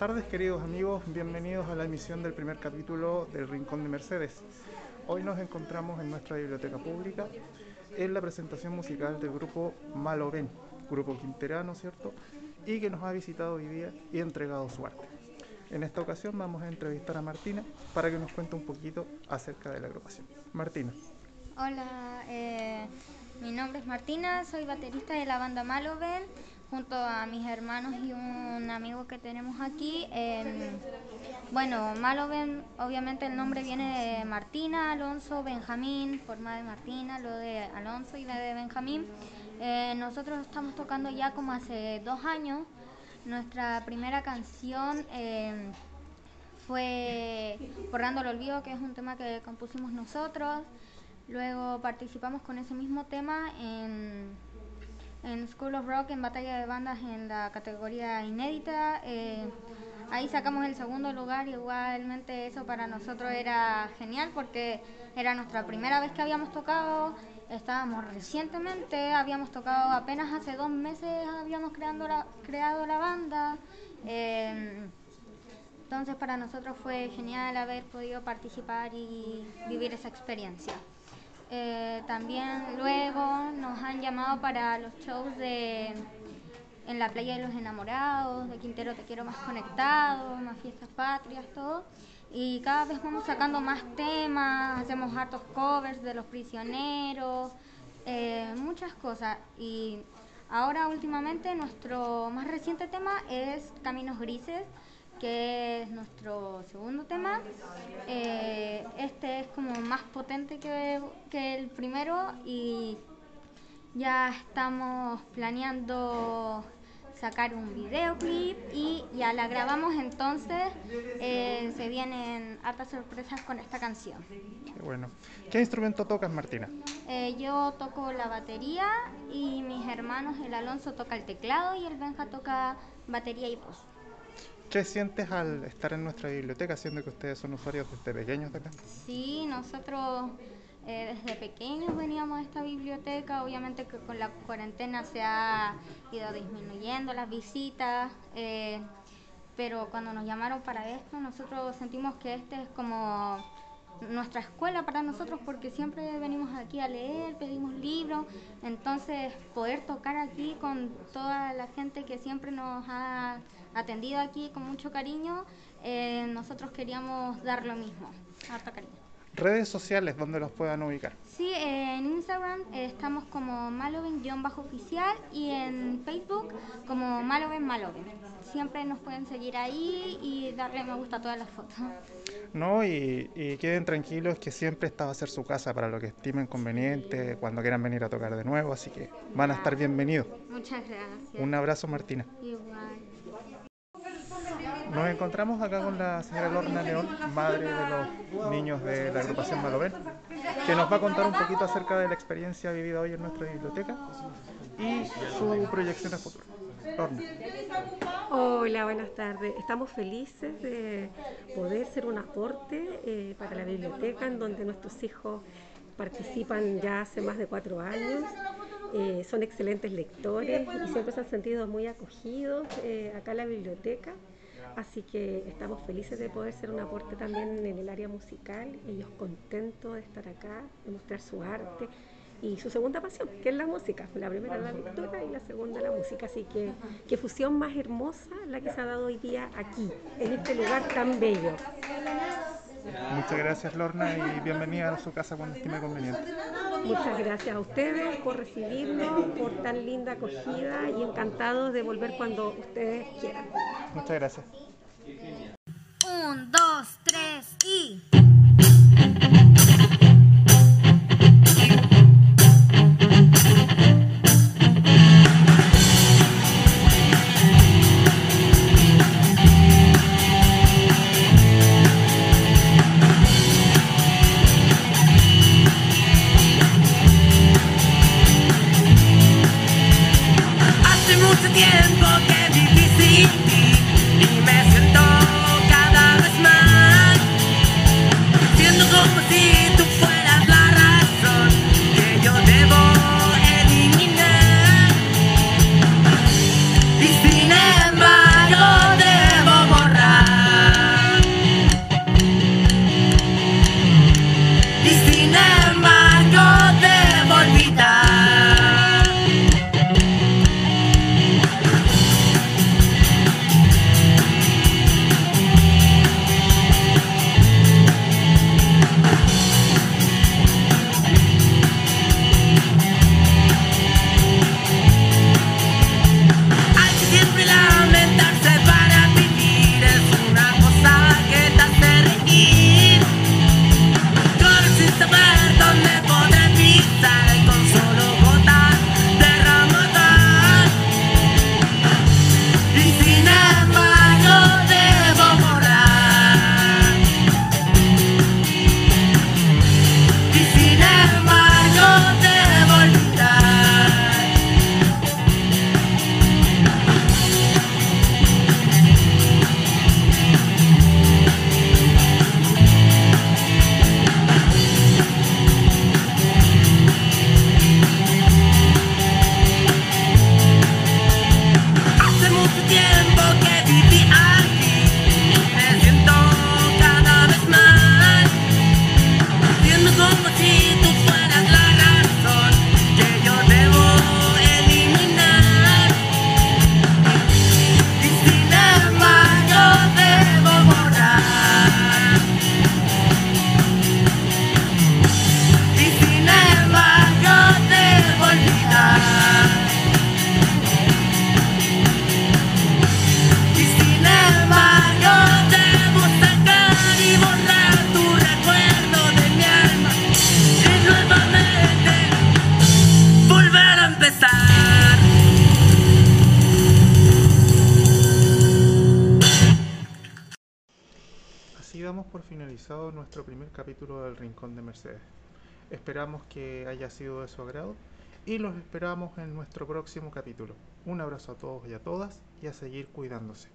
tardes, queridos amigos. Bienvenidos a la emisión del primer capítulo del Rincón de Mercedes. Hoy nos encontramos en nuestra biblioteca pública en la presentación musical del grupo Malo Ben, grupo quinterano, ¿cierto? Y que nos ha visitado hoy día y entregado su arte. En esta ocasión vamos a entrevistar a Martina para que nos cuente un poquito acerca de la agrupación. Martina. Hola, eh, mi nombre es Martina, soy baterista de la banda Malo Ben junto a mis hermanos y un amigo que tenemos aquí. bueno, Maloven, obviamente el nombre viene de Martina, Alonso, Benjamín, forma de Martina, lo de Alonso y de Benjamín. Eh, nosotros estamos tocando ya como hace dos años. Nuestra primera canción eh, fue Borrando el Olvido, que es un tema que compusimos nosotros. Luego participamos con ese mismo tema en en School of Rock en batalla de bandas en la categoría inédita. Eh, ahí sacamos el segundo lugar, igualmente eso para nosotros era genial porque era nuestra primera vez que habíamos tocado, estábamos recientemente, habíamos tocado apenas hace dos meses, habíamos creando la, creado la banda. Eh, entonces para nosotros fue genial haber podido participar y vivir esa experiencia. Eh, también luego nos han llamado para los shows de en la playa de los enamorados, de Quintero Te Quiero Más Conectado, más fiestas patrias, todo. Y cada vez vamos sacando más temas, hacemos hartos covers de los prisioneros, eh, muchas cosas. Y ahora últimamente nuestro más reciente tema es Caminos Grises, que es nuestro segundo tema. Eh, este es como más potente que, que, el primero y ya estamos planeando sacar un videoclip y ya la grabamos entonces eh, se vienen hartas sorpresas con esta canción. Qué bueno. ¿Qué instrumento tocas Martina? Eh, yo toco la batería y mis hermanos, el Alonso toca el teclado y el Benja toca batería y voz. ¿Qué sientes al estar en nuestra biblioteca, siendo que ustedes son usuarios desde pequeños de acá? Sí, nosotros eh, desde pequeños veníamos a esta biblioteca, obviamente que con la cuarentena se ha ido disminuyendo las visitas, eh, pero cuando nos llamaron para esto, nosotros sentimos que este es como nuestra escuela para nosotros porque siempre venimos aquí a leer, pedimos libros, entonces poder tocar aquí con toda la gente que siempre nos ha atendido aquí con mucho cariño, eh, nosotros queríamos dar lo mismo, harta cariño. Redes sociales donde los puedan ubicar. Sí, en Instagram estamos como maloven-oficial y en Facebook como maloven maloven. Siempre nos pueden seguir ahí y darle me gusta a todas las fotos. No, y, queden tranquilos que siempre esta va a ser su casa para lo que estimen conveniente, cuando quieran venir a tocar de nuevo, así que van a estar bienvenidos. Muchas gracias. Un abrazo Martina. Igual. Nos encontramos acá con la señora Lorna León, madre de los niños de la agrupación Maloven, que nos va a contar un poquito acerca de la experiencia vivida hoy en nuestra biblioteca y su proyección a futuro. Lorna. Hola, buenas tardes. Estamos felices de poder ser un aporte eh, para la biblioteca en donde nuestros hijos participan ya hace más de cuatro años. Eh, son excelentes lectores y siempre se han sentido muy acogidos eh, acá en la biblioteca. Así que estamos felices de poder ser un aporte también en el área musical, ellos contentos de estar acá, de mostrar su arte y su segunda pasión, que es la música. La primera la lectura y la segunda la música. Así que qué fusión más hermosa la que se ha dado hoy día aquí, en este lugar tan bello. Muchas gracias Lorna y bienvenida a su casa cuando estime conveniente. Muchas gracias a ustedes por recibirnos, por tan linda acogida y encantados de volver cuando ustedes quieran. Muchas gracias. Un, dos, tres y... damos por finalizado nuestro primer capítulo del Rincón de Mercedes. Esperamos que haya sido de su agrado y los esperamos en nuestro próximo capítulo. Un abrazo a todos y a todas y a seguir cuidándose.